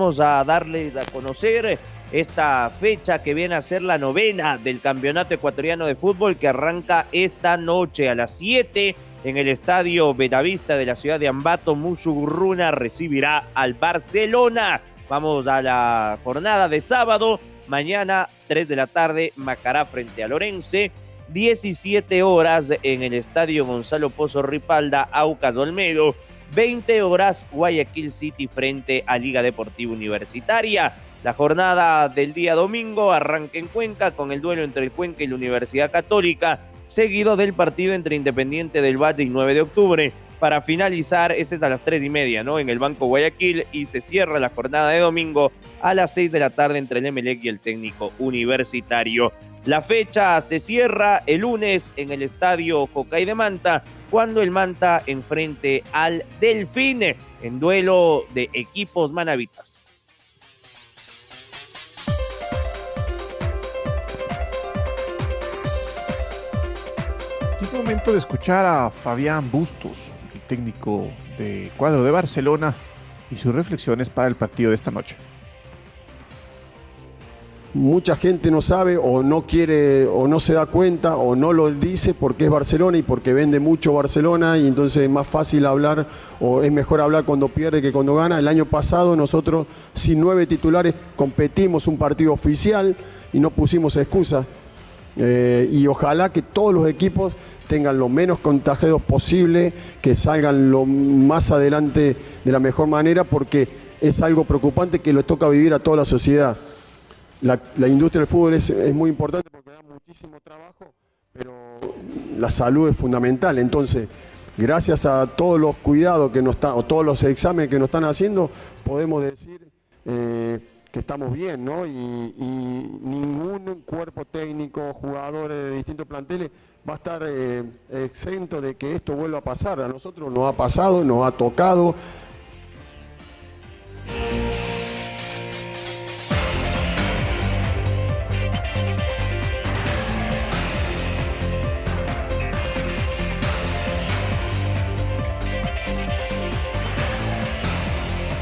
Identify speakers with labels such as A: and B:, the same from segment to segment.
A: Vamos a darles a conocer esta fecha que viene a ser la novena del Campeonato Ecuatoriano de Fútbol que arranca esta noche a las 7 en el Estadio Benavista de la ciudad de Ambato. Mushurruna recibirá al Barcelona. Vamos a la jornada de sábado. Mañana, 3 de la tarde, Macará frente a Lorense. 17 horas en el Estadio Gonzalo Pozo Ripalda, Aucas Olmedo 20 horas Guayaquil City frente a Liga Deportiva Universitaria. La jornada del día domingo arranca en Cuenca con el duelo entre el Cuenca y la Universidad Católica, seguido del partido entre Independiente del Valle y 9 de octubre. Para finalizar, ese es a las 3 y media, ¿no? En el Banco Guayaquil y se cierra la jornada de domingo a las 6 de la tarde entre el Emelec y el técnico universitario. La fecha se cierra el lunes en el estadio Jocay de Manta, cuando el Manta enfrente al Delfín en duelo de equipos manavitas.
B: Es momento de escuchar a Fabián Bustos, el técnico de cuadro de Barcelona, y sus reflexiones para el partido de esta noche
C: mucha gente no sabe o no quiere o no se da cuenta o no lo dice porque es Barcelona y porque vende mucho Barcelona y entonces es más fácil hablar o es mejor hablar cuando pierde que cuando gana. El año pasado nosotros sin nueve titulares competimos un partido oficial y no pusimos excusa. Eh, y ojalá que todos los equipos tengan lo menos contagiados posible, que salgan lo más adelante de la mejor manera porque es algo preocupante que lo toca vivir a toda la sociedad la, industria del fútbol es, muy importante porque da muchísimo trabajo, pero la salud es fundamental. Entonces, gracias a todos los cuidados que nos están, o todos los exámenes que nos están haciendo, podemos decir eh, que estamos bien, ¿no? Y, ningún cuerpo técnico, jugadores de distintos planteles va a estar eh, exento de que esto vuelva a pasar. A nosotros nos ha pasado, nos ha tocado.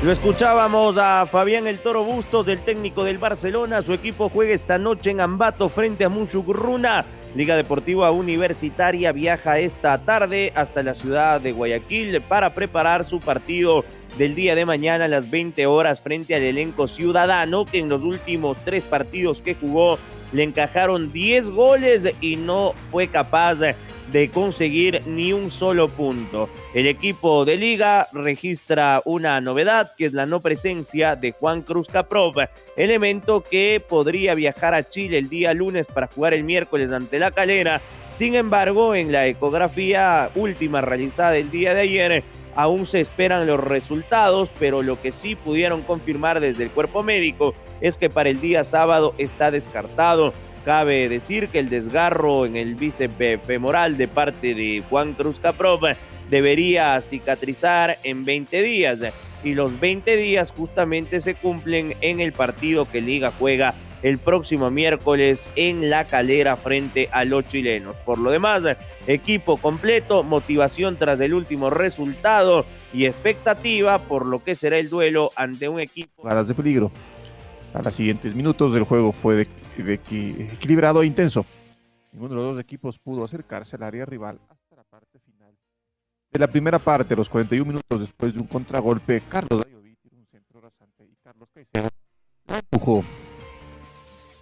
A: Lo escuchábamos a Fabián El Toro Bustos, del técnico del Barcelona. Su equipo juega esta noche en Ambato frente a Mushugurruna. Liga Deportiva Universitaria viaja esta tarde hasta la ciudad de Guayaquil para preparar su partido del día de mañana a las 20 horas frente al elenco ciudadano que en los últimos tres partidos que jugó le encajaron 10 goles y no fue capaz de de conseguir ni un solo punto. El equipo de liga registra una novedad que es la no presencia de Juan Cruz Caprov, elemento que podría viajar a Chile el día lunes para jugar el miércoles ante la calera. Sin embargo, en la ecografía última realizada el día de ayer, aún se esperan los resultados, pero lo que sí pudieron confirmar desde el cuerpo médico es que para el día sábado está descartado Cabe decir que el desgarro en el bíceps femoral de parte de Juan Cruz Caprov debería cicatrizar en 20 días y los 20 días justamente se cumplen en el partido que Liga juega el próximo miércoles en la calera frente a los chilenos. Por lo demás, equipo completo, motivación tras el último resultado y expectativa por lo que será el duelo ante un equipo.
B: de peligro. A los siguientes minutos del juego fue de de equilibrado e intenso. Ninguno de los dos equipos pudo acercarse al área rival hasta la parte final. De la primera parte, los 41 minutos después de un contragolpe, Carlos Dayovic un centro rasante y Carlos Caicedo la empujó.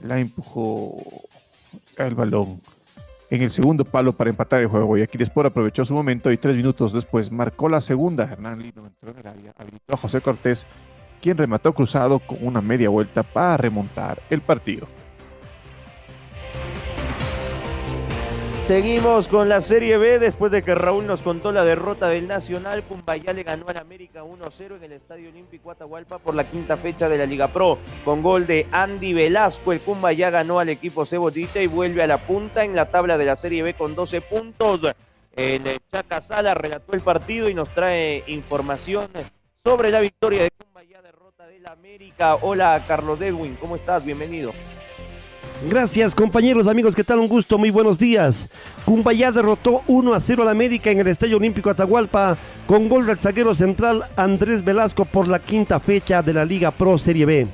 B: La empujó el balón en el segundo palo para empatar el juego. Guayaquil Sport aprovechó su momento y tres minutos después marcó la segunda. Hernán Lino entró en el área, habilitó a José Cortés, quien remató cruzado con una media vuelta para remontar el partido.
A: Seguimos con la Serie B después de que Raúl nos contó la derrota del Nacional. Cumbayá le ganó al América 1-0 en el Estadio Olímpico Atahualpa por la quinta fecha de la Liga Pro. Con gol de Andy Velasco, el Cumbayá ganó al equipo Cebollita y vuelve a la punta en la tabla de la Serie B con 12 puntos. En Chaca Sala relató el partido y nos trae información sobre la victoria de Derrota del América. Hola Carlos Edwin, ¿cómo estás? Bienvenido.
D: Gracias compañeros, amigos, ¿qué tal? Un gusto, muy buenos días. Cumbayá derrotó 1 a 0 al América en el Estadio Olímpico Atahualpa con gol del zaguero central Andrés Velasco por la quinta fecha de la Liga Pro Serie B.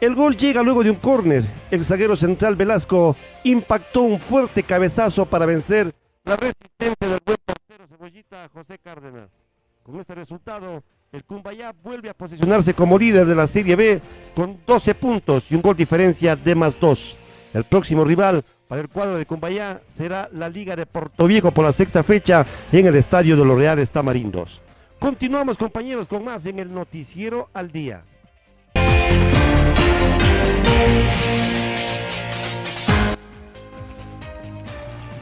D: El gol llega luego de un córner. El zaguero central Velasco impactó un fuerte cabezazo para vencer la resistencia del buen portero cebollita José Cárdenas. Con este resultado, el Cumbayá vuelve a posicionarse como líder de la Serie B con 12 puntos y un gol diferencia de más 2. El próximo rival para el cuadro de Cumbayá será la Liga de Puerto Viejo por la sexta fecha en el Estadio de los Reales Tamarindos. Continuamos compañeros con más en el Noticiero al Día.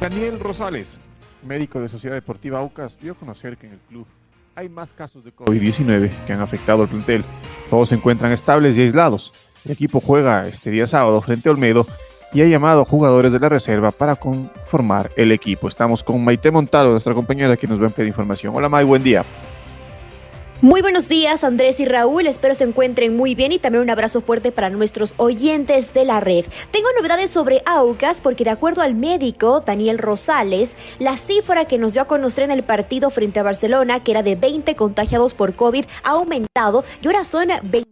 B: Daniel Rosales, médico de Sociedad Deportiva Aucas, dio a conocer que en el club hay más casos de COVID-19 que han afectado al plantel. Todos se encuentran estables y aislados. El equipo juega este día sábado frente a Olmedo y ha llamado a jugadores de la reserva para conformar el equipo. Estamos con Maite Montado, nuestra compañera que nos va a pedir información. Hola May, buen día.
E: Muy buenos días Andrés y Raúl, espero se encuentren muy bien y también un abrazo fuerte para nuestros oyentes de la red. Tengo novedades sobre Aucas porque de acuerdo al médico Daniel Rosales, la cifra que nos dio a conocer en el partido frente a Barcelona, que era de 20 contagiados por COVID, ha aumentado y ahora son 20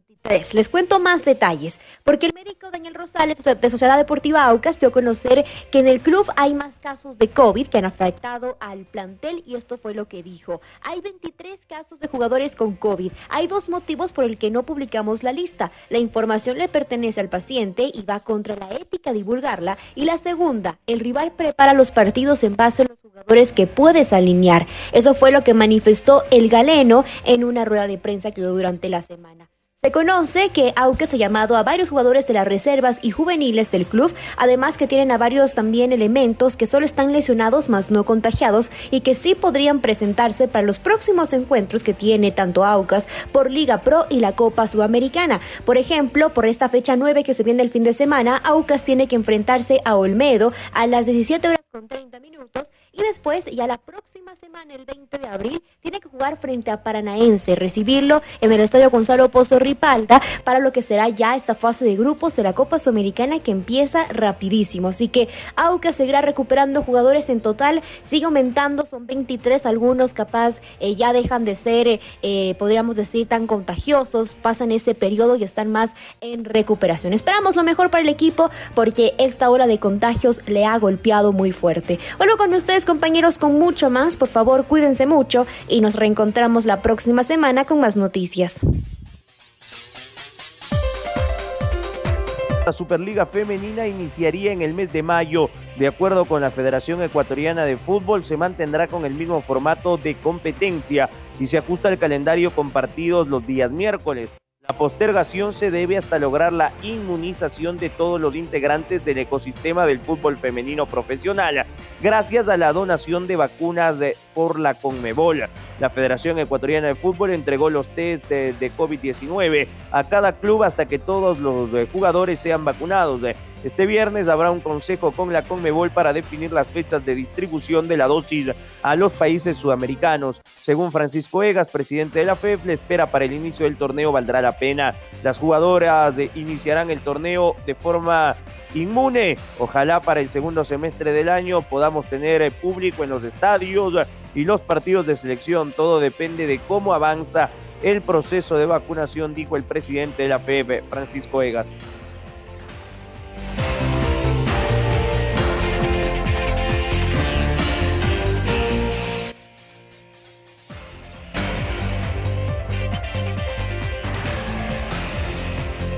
E: les cuento más detalles, porque el médico Daniel Rosales de Sociedad Deportiva Aucas dio a conocer que en el club hay más casos de COVID que han afectado al plantel y esto fue lo que dijo. Hay 23 casos de jugadores con COVID. Hay dos motivos por el que no publicamos la lista. La información le pertenece al paciente y va contra la ética divulgarla. Y la segunda, el rival prepara los partidos en base a los jugadores que puedes alinear. Eso fue lo que manifestó el galeno en una rueda de prensa que dio durante la semana. Se conoce que Aucas ha llamado a varios jugadores de las reservas y juveniles del club, además que tienen a varios también elementos que solo están lesionados más no contagiados y que sí podrían presentarse para los próximos encuentros que tiene tanto Aucas por Liga Pro y la Copa Sudamericana. Por ejemplo, por esta fecha 9 que se viene el fin de semana, Aucas tiene que enfrentarse a Olmedo a las 17 horas con 30 minutos y después ya la próxima semana, el 20 de abril, tiene que jugar frente a Paranaense, recibirlo en el Estadio Gonzalo Pozo Ripalda para lo que será ya esta fase de grupos de la Copa Sudamericana que empieza rapidísimo. Así que Aucas seguirá recuperando jugadores en total, sigue aumentando, son 23, algunos capaz eh, ya dejan de ser, eh, eh, podríamos decir, tan contagiosos, pasan ese periodo y están más en recuperación. Esperamos lo mejor para el equipo porque esta ola de contagios le ha golpeado muy fuerte. Vuelvo con ustedes compañeros con mucho más, por favor cuídense mucho y nos reencontramos la próxima semana con más noticias.
A: La Superliga Femenina iniciaría en el mes de mayo. De acuerdo con la Federación Ecuatoriana de Fútbol, se mantendrá con el mismo formato de competencia y se ajusta el calendario con partidos los días miércoles. La postergación se debe hasta lograr la inmunización de todos los integrantes del ecosistema del fútbol femenino profesional, gracias a la donación de vacunas por la Conmebol. La Federación Ecuatoriana de Fútbol entregó los test de, de COVID-19 a cada club hasta que todos los jugadores sean vacunados. Este viernes habrá un consejo con la Conmebol para definir las fechas de distribución de la dosis a los países sudamericanos. Según Francisco Egas, presidente de la FEF, le espera para el inicio del torneo valdrá la pena. Las jugadoras iniciarán el torneo de forma inmune. Ojalá para el segundo semestre del año podamos tener público en los estadios y los partidos de selección. Todo depende de cómo avanza el proceso de vacunación, dijo el presidente de la FEF, Francisco Egas.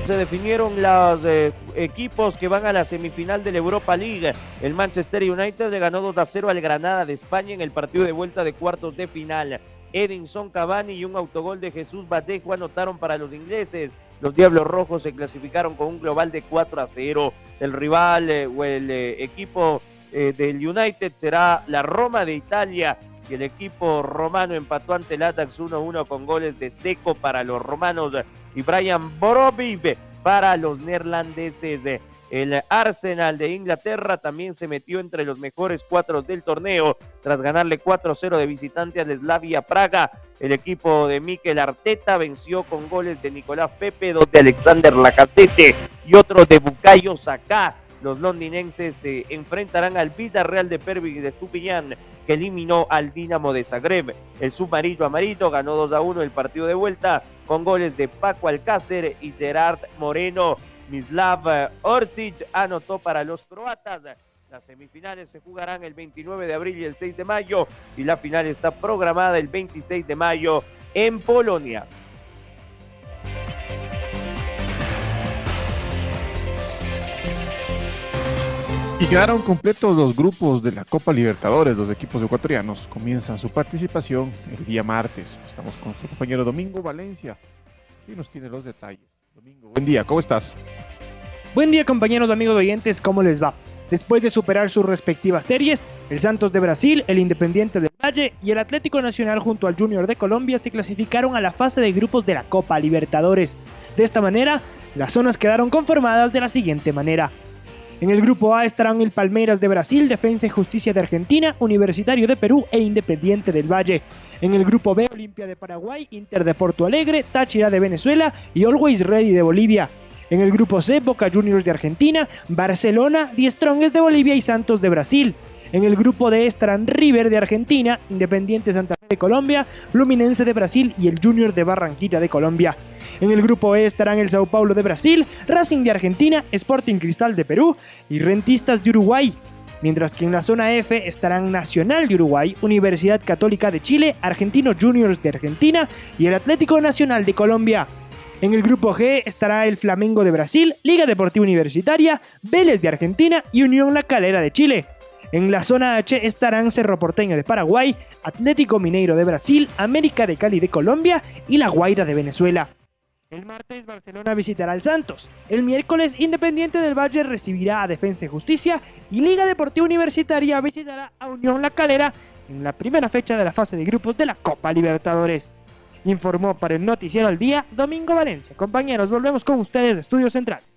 A: Se definieron las, eh, equipos que van a la semifinal de la Europa League. El Manchester United le ganó 2 a 0 al Granada de España en el partido de vuelta de cuartos de final. Edinson Cavani y un autogol de Jesús Batejo anotaron para los ingleses. Los Diablos Rojos se clasificaron con un global de 4 a 0. El rival eh, o el eh, equipo del United será la Roma de Italia y el equipo romano empató ante el Ajax 1-1 con goles de seco para los romanos y Brian Borovic para los neerlandeses. El Arsenal de Inglaterra también se metió entre los mejores cuatro del torneo tras ganarle 4-0 de visitante al Slavia Praga. El equipo de Mikel Arteta venció con goles de Nicolás Pepe, dos de Alexander Lacazette y otro de Bukayo Saka. Los londinenses se enfrentarán al Villarreal de Pervis de Tupiñán que eliminó al Dinamo de Zagreb. El submarino amarillo ganó 2 a 1 el partido de vuelta con goles de Paco Alcácer y Gerard Moreno. Mislav Orsic anotó para los croatas. Las semifinales se jugarán el 29 de abril y el 6 de mayo y la final está programada el 26 de mayo en Polonia.
B: Quedaron completos los grupos de la Copa Libertadores. Los equipos ecuatorianos comienzan su participación el día martes. Estamos con nuestro compañero Domingo Valencia, que nos tiene los detalles. Domingo, buen día, ¿cómo estás?
F: Buen día compañeros, amigos oyentes, ¿cómo les va? Después de superar sus respectivas series, el Santos de Brasil, el Independiente del Valle y el Atlético Nacional junto al Junior de Colombia se clasificaron a la fase de grupos de la Copa Libertadores. De esta manera, las zonas quedaron conformadas de la siguiente manera. En el grupo A estarán el Palmeiras de Brasil, Defensa y Justicia de Argentina, Universitario de Perú e Independiente del Valle. En el grupo B, Olimpia de Paraguay, Inter de Porto Alegre, Táchira de Venezuela y Always Ready de Bolivia. En el grupo C, Boca Juniors de Argentina, Barcelona, Die Strongest de Bolivia y Santos de Brasil. En el grupo D estarán River de Argentina, Independiente Santa Fe de Colombia, Fluminense de Brasil y el Junior de Barranquilla de Colombia. En el grupo E estarán el Sao Paulo de Brasil, Racing de Argentina, Sporting Cristal de Perú y Rentistas de Uruguay. Mientras que en la zona F estarán Nacional de Uruguay, Universidad Católica de Chile, Argentinos Juniors de Argentina y el Atlético Nacional de Colombia. En el grupo G estará el Flamengo de Brasil, Liga Deportiva Universitaria, Vélez de Argentina y Unión La Calera de Chile. En la zona H estarán Cerro Porteño de Paraguay, Atlético Mineiro de Brasil, América de Cali de Colombia y La Guaira de Venezuela. El martes Barcelona visitará al Santos. El miércoles Independiente del Valle recibirá a Defensa y Justicia y Liga Deportiva Universitaria visitará a Unión La Calera en la primera fecha de la fase de grupos de la Copa Libertadores. Informó para el Noticiero al Día Domingo Valencia. Compañeros, volvemos con ustedes de Estudios Centrales.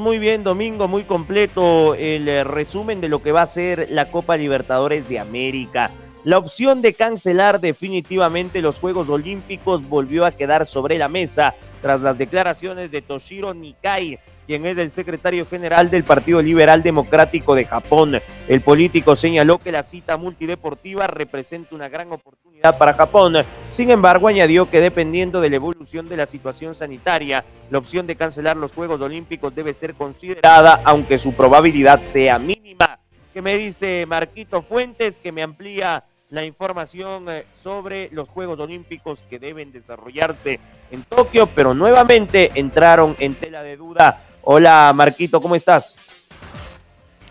A: Muy bien, Domingo, muy completo el eh, resumen de lo que va a ser la Copa Libertadores de América. La opción de cancelar definitivamente los Juegos Olímpicos volvió a quedar sobre la mesa tras las declaraciones de Toshiro Nikai, quien es el secretario general del Partido Liberal Democrático de Japón. El político señaló que la cita multideportiva representa una gran oportunidad para Japón. Sin embargo, añadió que dependiendo de la evolución de la situación sanitaria, la opción de cancelar los Juegos Olímpicos debe ser considerada, aunque su probabilidad sea mínima. ¿Qué me dice Marquito Fuentes, que me amplía la información eh, sobre los Juegos Olímpicos que deben desarrollarse en Tokio, pero nuevamente entraron en tela de duda Hola Marquito, ¿cómo estás?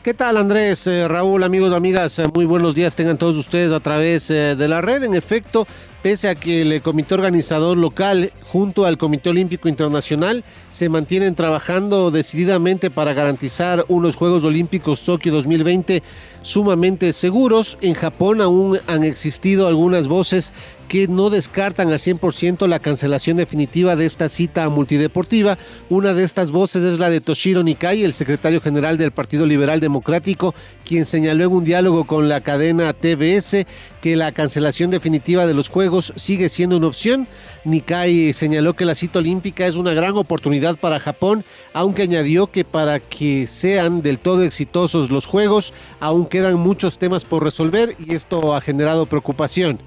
D: ¿Qué tal Andrés, eh, Raúl, amigos, amigas? Eh, muy buenos días tengan todos ustedes a través eh, de la red. En efecto, pese a que el comité organizador local junto al Comité Olímpico Internacional se mantienen trabajando decididamente para garantizar unos Juegos Olímpicos Tokio 2020 sumamente seguros, en Japón aún han existido algunas voces que no descartan al 100% la cancelación definitiva de esta cita multideportiva. Una de estas voces es la de Toshiro Nikai, el secretario general del Partido Liberal Democrático, quien señaló en un diálogo con la cadena TBS que la cancelación definitiva de los Juegos sigue siendo una opción. Nikai señaló que la cita olímpica es una gran oportunidad para Japón, aunque añadió que para que sean del todo exitosos los Juegos, aún quedan muchos temas por resolver y esto ha generado preocupación.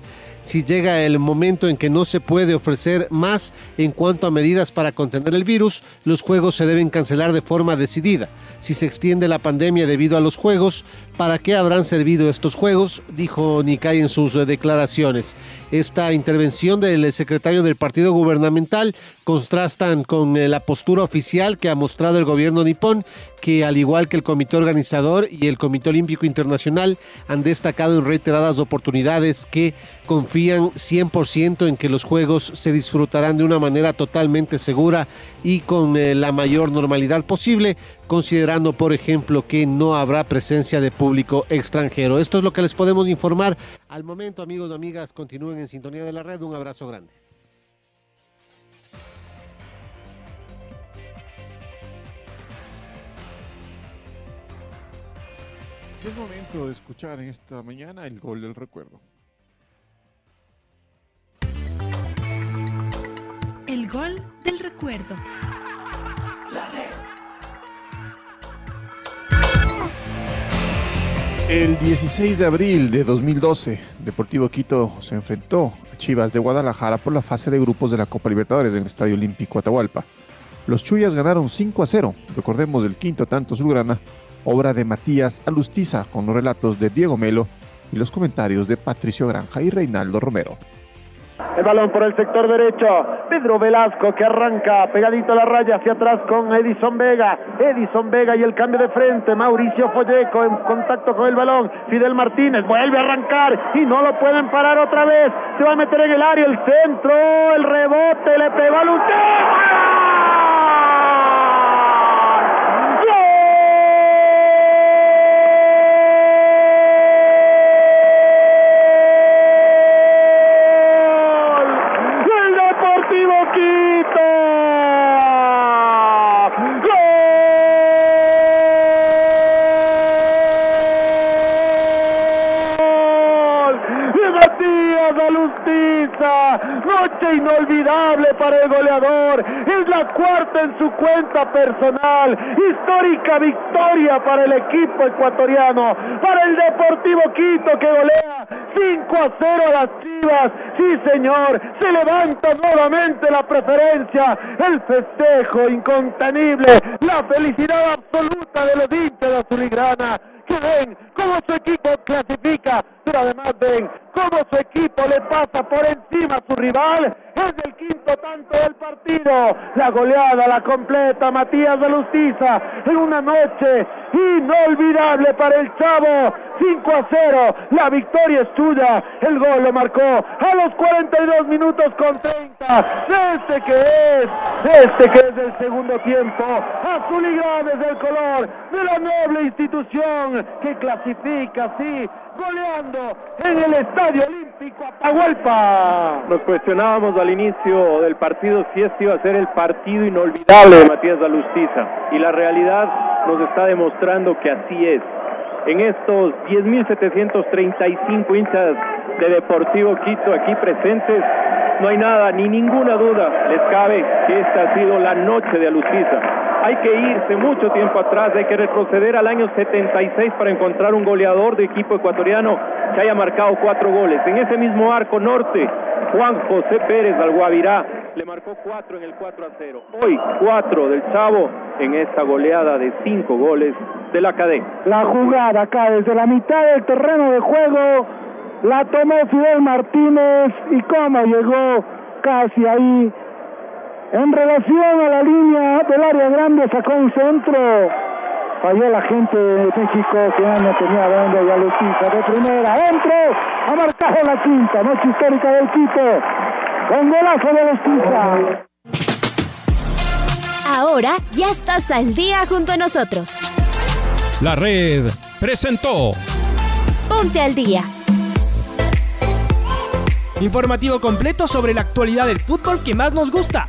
D: Si llega el momento en que no se puede ofrecer más en cuanto a medidas para contener el virus, los juegos se deben cancelar de forma decidida. Si se extiende la pandemia debido a los juegos, ¿para qué habrán servido estos juegos? Dijo Nikai en sus declaraciones. Esta intervención del secretario del partido gubernamental contrastan con la postura oficial que ha mostrado el gobierno nipón, que al igual que el comité organizador y el Comité Olímpico Internacional han destacado en reiteradas oportunidades que confían 100% en que los Juegos se disfrutarán de una manera totalmente segura y con eh, la mayor normalidad posible, considerando, por ejemplo, que no habrá presencia de público extranjero. Esto es lo que les podemos informar al momento, amigos y amigas. Continúen en sintonía de la red. Un abrazo grande.
B: Es momento de escuchar en esta mañana el gol del recuerdo.
G: El gol del recuerdo.
B: El 16 de abril de 2012, Deportivo Quito se enfrentó a Chivas de Guadalajara por la fase de grupos de la Copa Libertadores en el Estadio Olímpico Atahualpa. Los Chuyas ganaron 5 a 0. Recordemos el quinto tanto azulgrana obra de Matías Alustiza, con los relatos de Diego Melo y los comentarios de Patricio Granja y Reinaldo Romero.
H: El balón por el sector derecho. Pedro Velasco que arranca pegadito a la raya hacia atrás con Edison Vega. Edison Vega y el cambio de frente. Mauricio Folleco en contacto con el balón. Fidel Martínez vuelve a arrancar y no lo pueden parar otra vez. Se va a meter en el área el centro. El rebote le pegó a Inolvidable para el goleador. Es la cuarta en su cuenta personal. Histórica victoria para el equipo ecuatoriano. Para el Deportivo Quito que golea 5 a 0 a las Chivas. Sí, señor. Se levanta nuevamente la preferencia. El festejo incontenible. La felicidad absoluta de los hinchas de Azurigrana ven cómo su equipo clasifica, pero además ven cómo su equipo le pasa por encima a su rival. Es el quinto tanto del partido. La goleada la completa Matías de Lustiza en una noche inolvidable para el Chavo. 5 a 0. La victoria es tuya. El gol lo marcó a los 42 minutos con 30. Este que es, este que es el segundo tiempo. Azul y grande el color de la noble institución que clasifica así goleando en el Estadio Olímpico Atahualpa.
I: Nos cuestionábamos al inicio del partido si este iba a ser el partido inolvidable de Matías Alustiza y la realidad nos está demostrando que así es. En estos 10.735 hinchas de Deportivo Quito aquí presentes, no hay nada, ni ninguna duda les cabe que esta ha sido la noche de Alustiza hay que irse mucho tiempo atrás, hay que retroceder al año 76 para encontrar un goleador de equipo ecuatoriano que haya marcado cuatro goles. En ese mismo arco norte, Juan José Pérez al Guavirá le marcó cuatro en el 4 a 0. Hoy cuatro del Chavo en esta goleada de cinco goles de la cadena.
H: La jugada acá desde la mitad del terreno de juego la tomó Fidel Martínez y cómo llegó casi ahí en relación a la línea del área grande sacó un centro. Falló la gente de México que no tenía dónde y a de primera. Entro, ha marcado la quinta, noche histórica del Quito. Con golazo de Lustiza.
E: Ahora ya estás al día junto a nosotros.
J: La red presentó.
E: Ponte al día.
K: Informativo completo sobre la actualidad del fútbol que más nos gusta